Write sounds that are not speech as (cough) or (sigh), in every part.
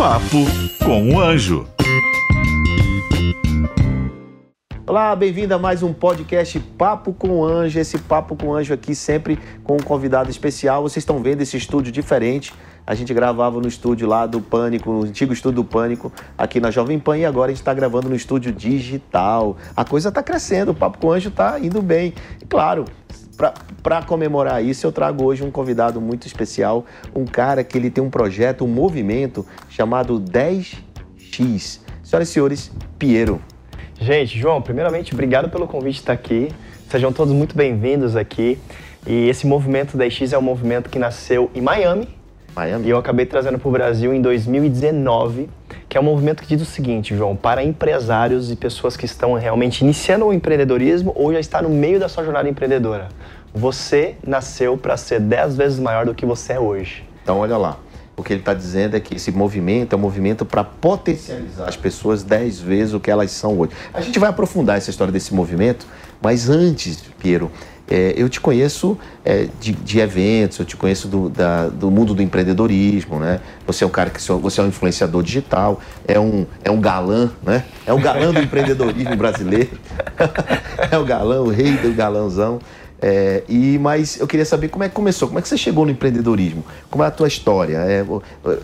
Papo com o Anjo. Olá, bem-vindo a mais um podcast Papo com Anjo. Esse Papo com Anjo aqui sempre com um convidado especial. Vocês estão vendo esse estúdio diferente. A gente gravava no estúdio lá do Pânico, no antigo estúdio do Pânico, aqui na Jovem Pan, e agora a gente está gravando no estúdio digital. A coisa está crescendo, o Papo com Anjo está indo bem. E claro, para comemorar isso, eu trago hoje um convidado muito especial, um cara que ele tem um projeto, um movimento chamado 10X. Senhoras e senhores, Piero. Gente, João, primeiramente, obrigado pelo convite de estar aqui. Sejam todos muito bem-vindos aqui. E esse movimento 10X é um movimento que nasceu em Miami. Miami. E eu acabei trazendo para o Brasil em 2019, que é um movimento que diz o seguinte, João, para empresários e pessoas que estão realmente iniciando o empreendedorismo ou já está no meio da sua jornada empreendedora. Você nasceu para ser 10 vezes maior do que você é hoje. Então, olha lá. O que ele está dizendo é que esse movimento é um movimento para potencializar as pessoas 10 vezes o que elas são hoje. A gente vai aprofundar essa história desse movimento, mas antes, Piero, é, eu te conheço é, de, de, eventos, eu te conheço do, da, do mundo do empreendedorismo, né? Você é um cara que você é um influenciador digital, é um, é um galã, né? É o galã do empreendedorismo (laughs) brasileiro. (laughs) é o galã, o rei do galãozão. É, e mas eu queria saber como é que começou, como é que você chegou no empreendedorismo, como é a tua história, é,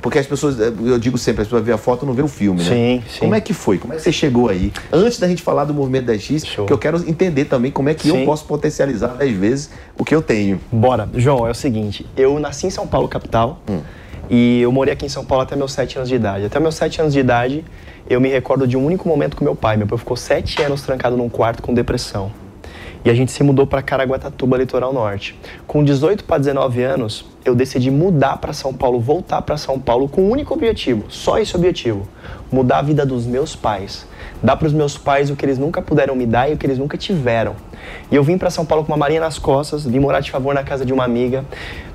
porque as pessoas, eu digo sempre, as pessoas vê a foto não vê o filme, né? Sim, sim. Como é que foi? Como é que você chegou aí? Antes da gente falar do movimento 10X, Show. que eu quero entender também como é que sim. eu posso potencializar 10 vezes o que eu tenho. Bora, João, é o seguinte, eu nasci em São Paulo capital hum. e eu morei aqui em São Paulo até meus 7 anos de idade. Até meus 7 anos de idade, eu me recordo de um único momento com meu pai. Meu pai ficou 7 anos trancado num quarto com depressão. E a gente se mudou para Caraguatatuba, litoral norte. Com 18 para 19 anos, eu decidi mudar para São Paulo, voltar para São Paulo com um único objetivo, só esse objetivo: mudar a vida dos meus pais. Dar para os meus pais o que eles nunca puderam me dar e o que eles nunca tiveram. E eu vim para São Paulo com uma marinha nas costas, vim morar de favor na casa de uma amiga.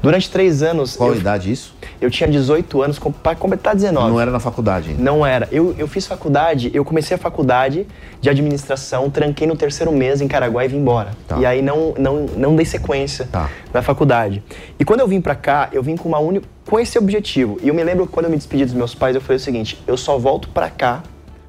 Durante três anos. Qual eu, idade isso? Eu tinha 18 anos para completar 19. Não era na faculdade ainda? Não era. Eu, eu fiz faculdade, eu comecei a faculdade de administração, tranquei no terceiro mês em Caraguá e vim embora. Tá. E aí não, não, não dei sequência tá. na faculdade. E quando eu vim para cá, eu vim com uma única com esse objetivo. E eu me lembro quando eu me despedi dos meus pais, eu falei o seguinte: eu só volto para cá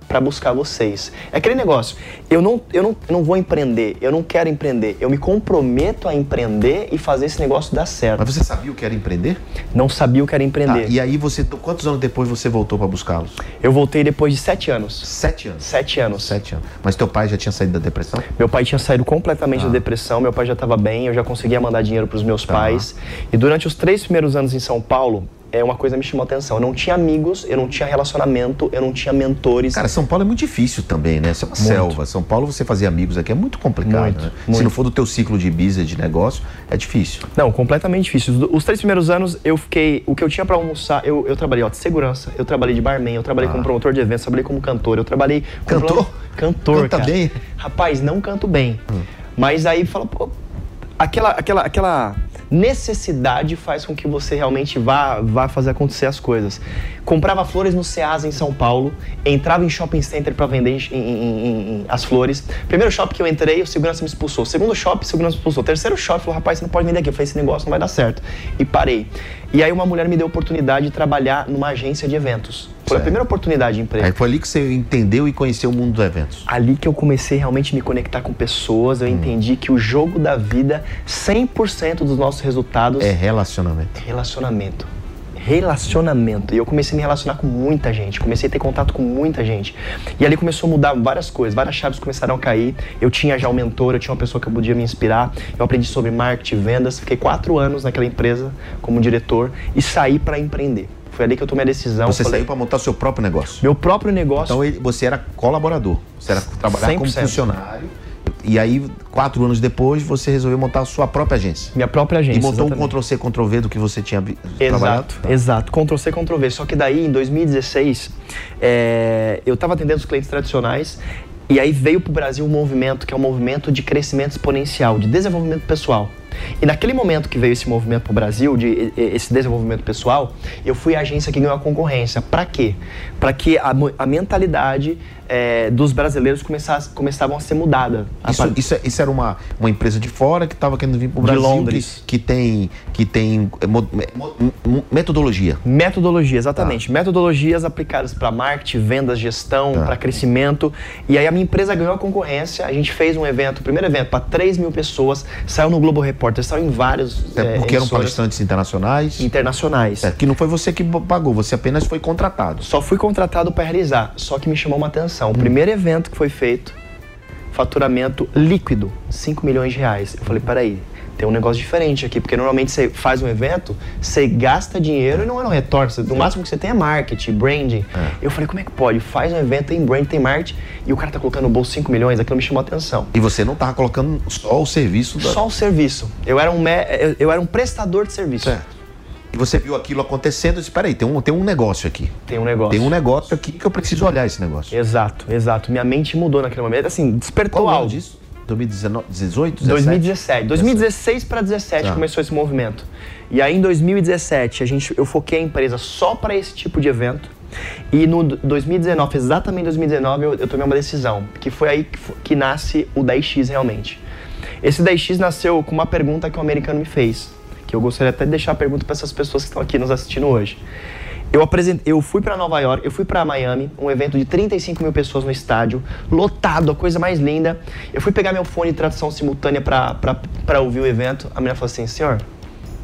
para buscar vocês. É aquele negócio, eu não, eu, não, eu não vou empreender, eu não quero empreender, eu me comprometo a empreender e fazer esse negócio dar certo. Mas você sabia o que era empreender? Não sabia o que era empreender. Tá, e aí você, quantos anos depois você voltou para buscá-los? Eu voltei depois de sete anos. Sete anos? Sete anos. Sete anos. Mas teu pai já tinha saído da depressão? Meu pai tinha saído completamente ah. da depressão, meu pai já estava bem, eu já conseguia mandar dinheiro para os meus tá. pais. E durante os três primeiros anos em São Paulo, é uma coisa que me chamou a atenção. Eu não tinha amigos, eu não tinha relacionamento, eu não tinha mentores. Cara, São Paulo é muito difícil também, né? Você é uma muito. selva. São Paulo, você fazer amigos aqui é muito complicado, muito, né? Muito. Se não for do teu ciclo de business, de negócio, é difícil. Não, completamente difícil. Os três primeiros anos, eu fiquei... O que eu tinha para almoçar, eu, eu trabalhei ó, de segurança, eu trabalhei de barman, eu trabalhei ah. como promotor de eventos, trabalhei como cantor, eu trabalhei... Cantor? Cantor, Canta cara. bem? Rapaz, não canto bem. Hum. Mas aí fala, pô... Aquela, aquela, aquela necessidade faz com que você realmente vá, vá fazer acontecer as coisas. Comprava flores no Ceasa em São Paulo, entrava em shopping center para vender em, em, em, as flores. Primeiro shopping que eu entrei, o segurança me expulsou. Segundo shopping, o segurança me expulsou. Terceiro shopping, falou, rapaz, você não pode vender aqui. Eu falei, esse negócio não vai dar certo. E parei. E aí uma mulher me deu a oportunidade de trabalhar numa agência de eventos. Foi certo. a primeira oportunidade de emprego. Aí foi ali que você entendeu e conheceu o mundo dos eventos. Ali que eu comecei realmente a me conectar com pessoas, eu hum. entendi que o jogo da vida, 100% dos nossos resultados... É relacionamento. Relacionamento relacionamento. E eu comecei a me relacionar com muita gente, comecei a ter contato com muita gente. E ali começou a mudar várias coisas, várias chaves começaram a cair. Eu tinha já um mentor, eu tinha uma pessoa que eu podia me inspirar. Eu aprendi sobre marketing, vendas, fiquei quatro anos naquela empresa como diretor e saí para empreender. Foi ali que eu tomei a decisão. Você falei, saiu para montar seu próprio negócio? Meu próprio negócio. Então você era colaborador, você era trabalhar 100%. como funcionário e aí, quatro anos depois, você resolveu montar a sua própria agência. Minha própria agência. E montou exatamente. um Ctrl-C, Ctrl-V do que você tinha exato, trabalhado? Tá. Exato, Ctrl-C, Ctrl-V. Só que daí, em 2016, é, eu estava atendendo os clientes tradicionais e aí veio para o Brasil um movimento que é um movimento de crescimento exponencial, de desenvolvimento pessoal. E naquele momento que veio esse movimento para o Brasil, de esse desenvolvimento pessoal, eu fui a agência que ganhou a concorrência. Para quê? Para que a, a mentalidade é, dos brasileiros começavam a ser mudada. A Isso, isso, é- isso era uma, uma empresa de fora que estava querendo vir para o De Brasil. Londres. Que, que tem, que tem mo- metodologia. Metodologia, exatamente. Metodologias aplicadas para marketing, vendas, gestão, Tá. para crescimento. E aí a minha empresa ganhou a concorrência. A gente fez um evento, o primeiro evento, para 3 mil pessoas. Saiu no Globo Repórter, saiu em vários. É, é, porque eram emissoras palestrantes internacionais. internacionais. É, que não foi você que pagou, você apenas foi contratado. Só fui contratado para realizar. Só que me chamou uma atenção. Hum. O primeiro evento que foi feito, faturamento líquido, 5 milhões de reais. Eu falei, peraí, tem um negócio diferente aqui, porque normalmente você faz um evento, você gasta dinheiro e não é um retorno. Você- No máximo que você tem é marketing, branding. É. Eu falei, como é que pode? Faz um evento, tem brand, tem marketing, e o cara tá colocando no bolso 5 milhões, aquilo me chamou a atenção. E você não estava colocando só o serviço da. Só o serviço. Eu era um, me- eu era um prestador de serviço. Certo. E você viu aquilo acontecendo e disse: peraí, tem um, tem um negócio aqui. Tem um negócio. Tem um negócio aqui que eu preciso olhar esse negócio. Exato, exato. Minha mente mudou naquele momento. Assim, despertou Qual ano algo. disso? 2019, 18, 17? 2017. 2016 para 2017 Tá. começou esse movimento. E aí em 2017 a gente, eu foquei a empresa só para esse tipo de evento. E no d- 2019, exatamente em 2019, eu, eu tomei uma decisão, que foi aí que, que nasce o 10x realmente. Esse 10x nasceu com uma pergunta que um americano me fez, eu gostaria até de deixar a pergunta para essas pessoas que estão aqui nos assistindo hoje. Eu, apresentei, eu fui para Nova York, eu fui para Miami, um evento de 35 mil pessoas no estádio, lotado, a coisa mais linda. Eu fui pegar meu fone de tradução simultânea para ouvir o evento. A menina falou assim: senhor,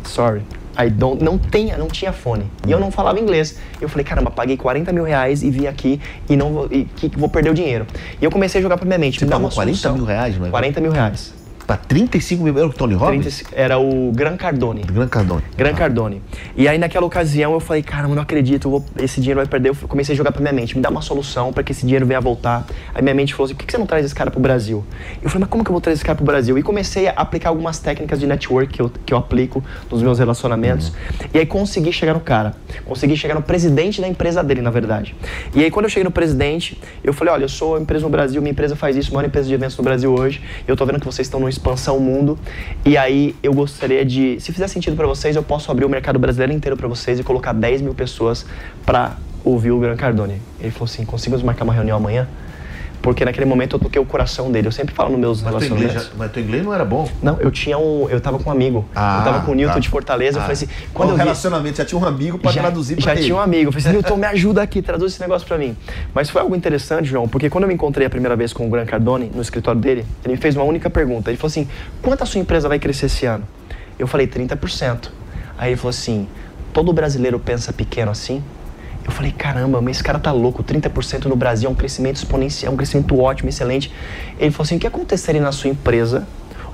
sorry, I don't, não, tenha, não tinha fone. E eu não falava inglês. Eu falei: caramba, paguei 40 mil reais e vim aqui e não vou, e, que, vou perder o dinheiro. E eu comecei a jogar pra minha mente: Você me pagou uma 40 solução. mil reais no evento? 40 mil reais. Pra 35 mil euros, Tony Robbins? 30 era o Gran Cardone. Gran Cardone. Gran Cardone. E aí naquela ocasião eu falei, caramba, não acredito, eu vou- esse dinheiro vai perder. Eu comecei a jogar pra minha mente, me dá uma solução pra que esse dinheiro venha a voltar. Aí minha mente falou assim, por que você não traz esse cara pro Brasil? Eu falei, mas como que eu vou trazer esse cara pro Brasil? E comecei a aplicar algumas técnicas de network que eu, que eu aplico nos meus relacionamentos. E aí consegui chegar no cara. Consegui chegar no presidente da empresa dele, na verdade. E aí quando eu cheguei no presidente, eu falei, olha, eu sou empresa no Brasil, minha empresa faz isso, maior empresa de eventos no Brasil hoje. Eu tô vendo que vocês estão numa expansão mundo. E aí eu gostaria de, se fizer sentido pra vocês, eu posso abrir o mercado brasileiro inteiro pra vocês e colocar 10 mil pessoas pra ouvir o Gran Cardone. Ele falou assim, conseguimos marcar uma reunião amanhã? Porque naquele momento eu toquei o coração dele. Eu sempre falo nos meus Mas teu, inglês, relacionamentos. já- mas teu inglês não era bom. Não, eu tinha um. Eu tava com um amigo. Ah, eu tava com o Newton tá. de Fortaleza. Eu Ah. falei assim, Quando o eu vi, relacionamento já tinha um amigo pra já, traduzir pra já ele. tinha um amigo. Eu falei assim, Newton, me ajuda aqui, traduz esse negócio pra mim. Mas foi algo interessante, João, porque quando eu me encontrei a primeira vez com o Gran Cardone no escritório dele, ele me fez uma única pergunta. Ele falou assim: quanto a sua empresa vai crescer esse ano? Eu falei, 30%. Aí ele falou assim: todo brasileiro pensa pequeno assim? Eu falei, caramba, mas esse cara tá louco, 30% no Brasil é um crescimento exponencial, um crescimento ótimo, excelente. Ele falou assim, o que aconteceria na sua empresa,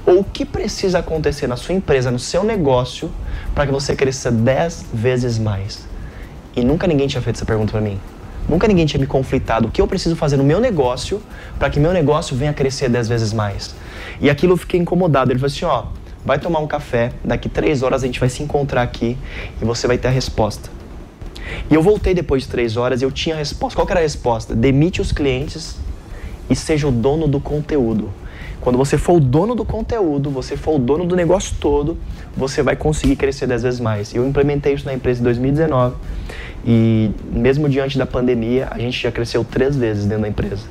ou o que precisa acontecer na sua empresa, no seu negócio, para que você cresça 10 vezes mais? E nunca ninguém tinha feito essa pergunta para mim. Nunca ninguém tinha me conflitado o que eu preciso fazer no meu negócio para que meu negócio venha a crescer 10 vezes mais. E aquilo eu fiquei incomodado. Ele falou assim, ó, vai tomar um café, daqui três horas a gente vai se encontrar aqui e você vai ter a resposta. E eu voltei depois de três horas e eu tinha a resposta. Qual que era a resposta? Demite os clientes e seja o dono do conteúdo. Quando você for o dono do conteúdo, você for o dono do negócio todo, você vai conseguir crescer 10 vezes mais. Eu implementei isso na empresa em 2019 e mesmo diante da pandemia, a gente já cresceu três vezes dentro da empresa.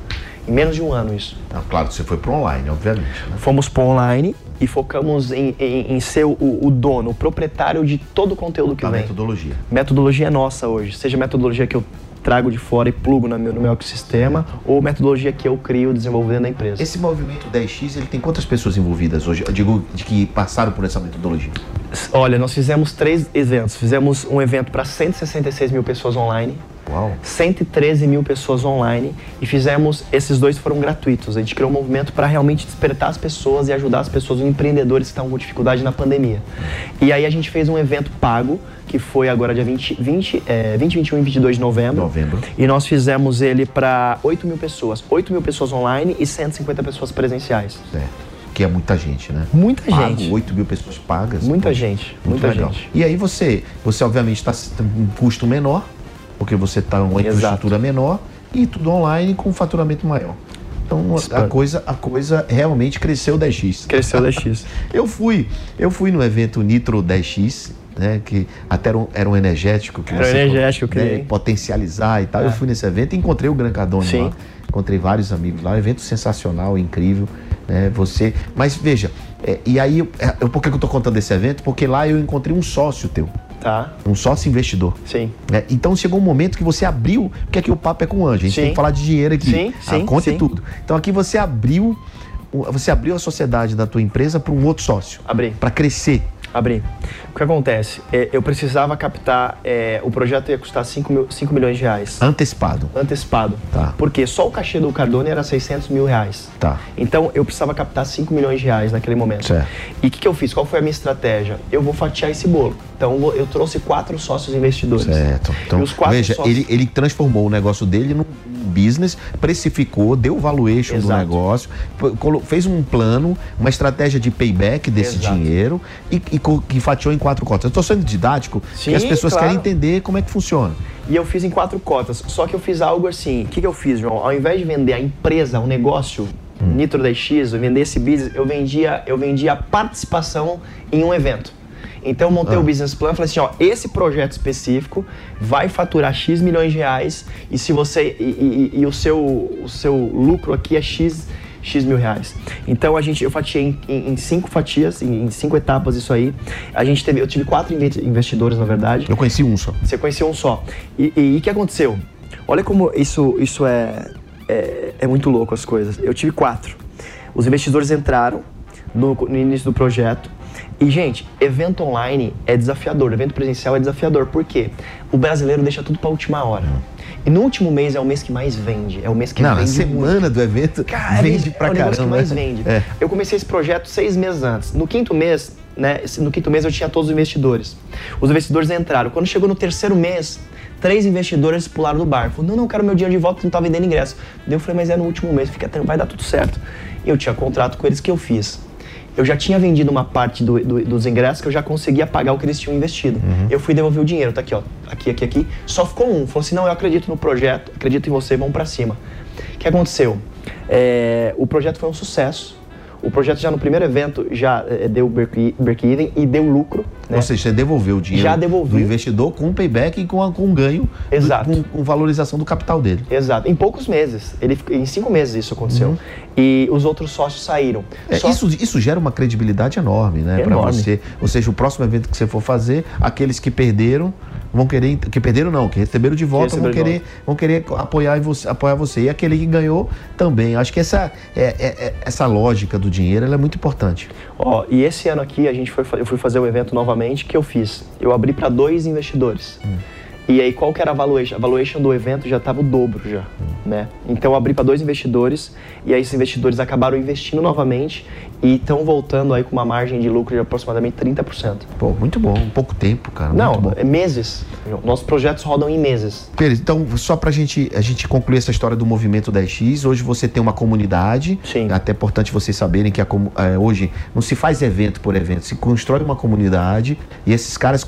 Em menos de um ano isso. Não, claro, você foi pro online, obviamente. né? Fomos para online e focamos em, em- em ser o, o dono, o proprietário de todo o conteúdo que Da vem. metodologia. Metodologia é nossa hoje, seja metodologia que eu trago de fora e plugo no meu, no meu ecossistema, ou metodologia que eu crio desenvolvendo na empresa. Esse movimento 10X, ele tem quantas pessoas envolvidas hoje? Eu digo de que passaram por essa metodologia. Olha, nós fizemos três eventos. Fizemos um evento para 166 mil pessoas online, Uau. 113 mil pessoas online e fizemos, esses dois foram gratuitos. A gente criou um movimento para realmente despertar as pessoas e ajudar as pessoas, os empreendedores que estavam com dificuldade na pandemia. E aí a gente fez um evento pago, que foi agora dia 20, 20, é, 20 21 e 22 de novembro. Novembro. E nós fizemos ele para 8 mil pessoas. 8 mil pessoas online e 150 pessoas presenciais. Certo. Que é muita gente, né? Muita Pago, gente. 8 mil pessoas pagas. Muita Poxa, gente, muito muita legal. gente. E aí você, você obviamente está com um custo menor, porque você está uma Exato. infraestrutura menor e tudo online com faturamento maior. Então a coisa, a coisa realmente cresceu 10x. Cresceu da X. (laughs) Eu fui, eu fui no evento Nitro 10X, né? Que até era um, era um energético que Era você energético eu né, potencializar e tal. Eu É. fui nesse evento e encontrei o Gran Cardone Sim. lá. Encontrei vários amigos lá, um evento sensacional, incrível, né? Você, mas veja, é, e aí, eu- é, por que eu tô contando desse evento? Porque lá eu encontrei um sócio teu, Tá? um sócio investidor. Sim. né? Então chegou um momento que você abriu, porque aqui o papo é com o anjo, a gente Sim. tem que falar de dinheiro aqui. Sim, sim, a conta sim. e tudo. Então aqui você abriu, você abriu a sociedade da tua empresa para um outro sócio, Abri. para crescer. Abri. O que acontece? É, eu precisava captar. é, o projeto ia custar 5 mil, 5 milhões de reais. Antecipado. Antecipado. Tá. Porque só o cachê do Cardone era 600 mil reais. Tá. Então eu precisava captar 5 milhões de reais naquele momento. Certo. E o que, que eu fiz? Qual foi a minha estratégia? Eu vou fatiar esse bolo. Então eu trouxe quatro sócios investidores. Certo. Então, E os quatro veja, sócios- ele, ele transformou o negócio dele num business, precificou, deu valuation do Exato. negócio, p- colo- fez um plano, uma estratégia de payback desse Exato. dinheiro e, e que fatiou em quatro cotas. Eu estou sendo didático, porque as Sim, pessoas claro. querem entender como é que funciona. E eu fiz em quatro cotas. Só que eu fiz algo assim. O que, que eu fiz, João? Ao invés de vender a empresa, o negócio, Nitro 10X, eu vender esse business, eu vendia, eu vendia a participação em um evento. Então eu montei Ah. o business plan e falei assim, ó, esse projeto específico vai faturar X milhões de reais e se você. E, e- e o, seu, o seu lucro aqui é X. X mil reais. Então a gente, eu fatiei em, em- em cinco fatias, em, em cinco etapas isso aí. A gente teve, eu tive quatro inve- investidores, na verdade. Eu conheci um só. Você conheceu um só. E e o que aconteceu? Olha como isso, isso é, é, é muito louco as coisas. Eu tive quatro. Os investidores entraram no, no início do projeto. E, gente, evento online é desafiador, evento presencial é desafiador. Por quê? O brasileiro deixa tudo pra última hora. E no último mês é o mês que mais vende. É o mês que Não, na vende muito. semana do evento Cara, vende é pra o negócio caramba. que mais vende. É. Eu comecei esse projeto seis meses antes. No quinto mês, né? No quinto mês eu tinha todos os investidores. Os investidores entraram. Quando chegou no terceiro mês, três investidores pularam do bar. Falaram, não, não, quero meu dinheiro de volta, não tá vendendo ingresso. Daí eu falei, mas é no último mês, fica, vai dar tudo certo. E eu tinha contrato com eles que eu fiz. Eu já tinha vendido uma parte do- do- dos ingressos que eu já conseguia pagar o que eles tinham investido. Eu fui devolver o dinheiro, tá aqui, ó. Aqui, aqui, aqui. Só ficou um. Falou assim: não, eu acredito no projeto, acredito em você, vamos pra cima. O que aconteceu? É, o projeto foi um sucesso. O projeto já no primeiro evento já é, deu break- break-even e deu lucro. Né? Ou seja, você devolveu o dinheiro Já devolvi. do investidor com payback e com, a- com ganho, do- Exato. com, com valorização do capital dele. Exato. Em poucos meses. Ele, em cinco meses isso aconteceu. E os outros sócios saíram. Uhum. É, Só- isso, isso gera uma credibilidade enorme, né, para Enorme. você. Ou seja, o próximo evento que você for fazer, aqueles que perderam vão querer, que perderam não, que receberam de volta, vão querer, vão querer apoiar você, apoiar você. E aquele que ganhou também. Acho que essa é, é- é- essa lógica do dinheiro, ela é muito importante. Ó, e esse ano aqui a gente foi, eu fui fazer o evento novamente que eu fiz. Eu abri para dois investidores. E aí qual que era a valuation? A valuation do evento já estava o dobro já, né? Então eu abri para dois investidores e aí esses investidores acabaram investindo novamente e estão voltando aí com uma margem de lucro de aproximadamente 30%. Pô, muito bom, pouco tempo, cara. Não, é meses. Nossos projetos rodam em meses. Pérez, então, só pra gente, a gente concluir essa história do movimento 10X, hoje você tem uma comunidade, Sim. é até importante vocês saberem que a é, hoje não se faz evento por evento, se constrói uma comunidade e esses caras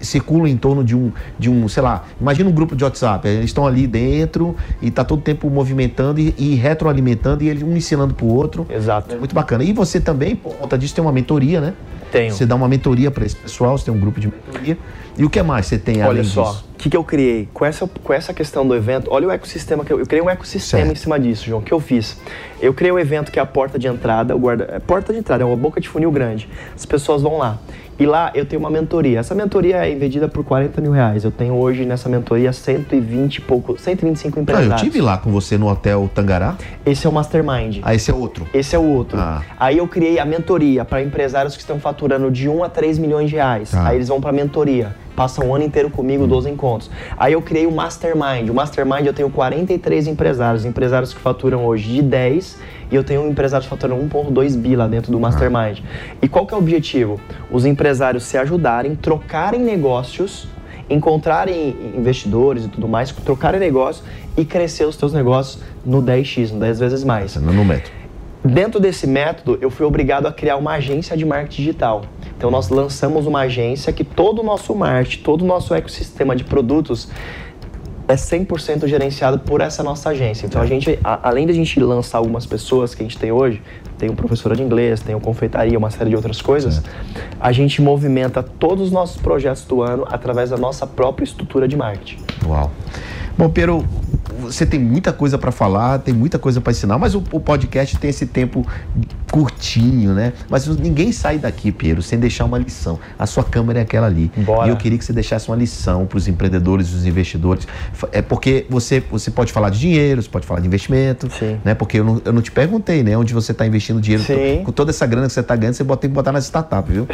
circulam em torno de um, de um, sei lá, imagina um grupo de WhatsApp, eles estão ali dentro e tá todo tempo movimentando e, e retroalimentando e eles um ensinando pro outro. Exato. Muito bacana. E você também, por conta disso, tem uma mentoria, né? Tenho. Você dá uma mentoria para esse pessoal, você tem um grupo de mentoria. E o que mais você tem além Olha só, disso? O que, que eu criei? Com essa, com essa questão do evento, olha o ecossistema que eu, eu criei um ecossistema Certo. em cima disso, João. O que eu fiz? Eu criei um evento que é a porta de entrada, o guarda, é porta de entrada, é uma boca de funil grande. As pessoas vão lá. E lá eu tenho uma mentoria. Essa mentoria é vendida por 40 mil reais. Eu tenho hoje nessa mentoria 120 e pouco, 125 Ah, empresários. eu tive lá com você no hotel Tangará. Esse é o Mastermind. Ah, esse é outro. Esse é o outro. Ah. Aí eu criei a mentoria para empresários que estão faturando de 1 a 3 milhões de reais. Ah. Aí eles vão para mentoria. Passam o ano inteiro comigo, 12 encontros. Aí eu criei o Mastermind. O Mastermind eu tenho 43 empresários. Empresários que faturam hoje de 10 e eu tenho empresários que faturam 1.2 bi lá dentro do Mastermind. E qual que é o objetivo? Os empresários se ajudarem, trocarem negócios, encontrarem investidores e tudo mais, trocarem negócios e crescer os seus negócios no 10x, no 10 vezes mais. No método. Dentro desse método, eu fui obrigado a criar uma agência de marketing digital. Então, nós lançamos uma agência que todo o nosso marketing, todo o nosso ecossistema de produtos é 100% gerenciado por essa nossa agência. Então a gente, a, além de a gente lançar algumas pessoas que a gente tem hoje, tem um professor de inglês, tem o confeitaria, uma série de outras coisas, a gente movimenta todos os nossos projetos do ano através da nossa própria estrutura de marketing. Uau. Bom, Pedro, você tem muita coisa para falar, tem muita coisa para ensinar, mas o, o, podcast tem esse tempo curtinho, né? Mas ninguém sai daqui, Pedro, sem deixar uma lição. A sua câmera é aquela ali. Bora. E eu queria que você deixasse uma lição para os empreendedores, os investidores. É porque você, você pode falar de dinheiro, você pode falar de investimento, Sim. né? Porque eu não, eu não te perguntei, né? Onde você está investindo dinheiro. Sim. Com toda essa grana que você está ganhando, você tem que botar nas startups, viu?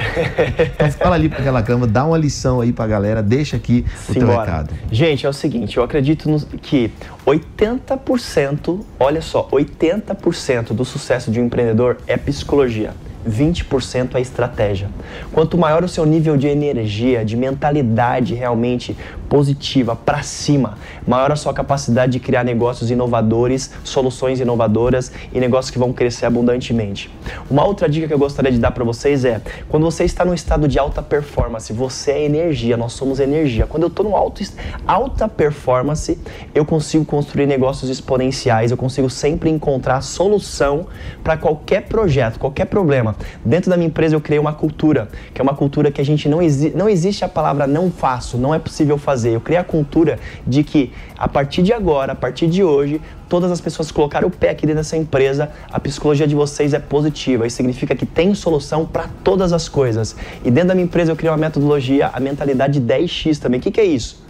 então (laughs) fala ali para aquela câmera, dá uma lição aí para a galera, deixa aqui o Sim, teu bora. recado. Gente, é o seguinte, eu acredito no, que 80%, olha só, 80% do sucesso de um empreendedor é psicologia. 20% é estratégia. Quanto maior o seu nível de energia, de mentalidade realmente positiva para cima, maior a sua capacidade de criar negócios inovadores, soluções inovadoras e negócios que vão crescer abundantemente. Uma outra dica que eu gostaria de dar para vocês é: quando você está num estado de alta performance, você é energia, nós somos energia. Quando eu estou alto, alta performance, eu consigo construir negócios exponenciais, eu consigo sempre encontrar solução para qualquer projeto, qualquer problema. Dentro da minha empresa eu criei uma cultura, que é uma cultura que a gente não, exi não existe a palavra não faço, não é possível fazer fazer. Eu criei a cultura de que a partir de agora, a partir de hoje, todas as pessoas que colocaram o pé aqui dentro dessa empresa, a psicologia de vocês é positiva. Isso significa que tem solução para todas as coisas. E dentro da minha empresa eu criei uma metodologia, a mentalidade 10x também. O que, que é isso?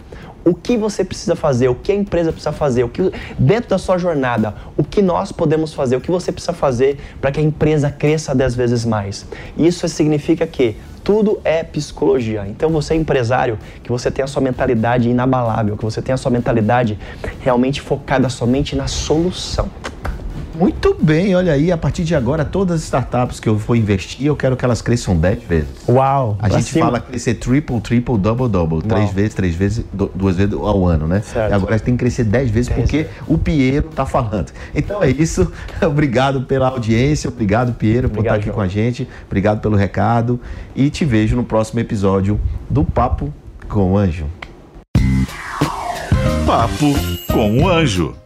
O que você precisa fazer, o que a empresa precisa fazer, o que dentro da sua jornada, o que nós podemos fazer, o que você precisa fazer para que a empresa cresça 10 vezes mais. Isso significa que tudo é psicologia. Então você é empresário, que você tem a sua mentalidade inabalável, que você tem a sua mentalidade realmente focada somente na solução. Muito bem, olha aí, a partir de agora, todas as startups que eu for investir, eu quero que elas cresçam 10 vezes. Uau! A gente cima. fala crescer triple, triple, double, double. Uau. Três vezes, três vezes, duas vezes ao ano, né? Certo. E agora tem que crescer 10 vezes porque vezes. o Piero tá falando. Então é isso. (laughs) obrigado pela audiência, obrigado, Piero, por estar aqui João. com a gente. Obrigado pelo recado. E te vejo no próximo episódio do Papo com o Anjo. Papo com o Anjo.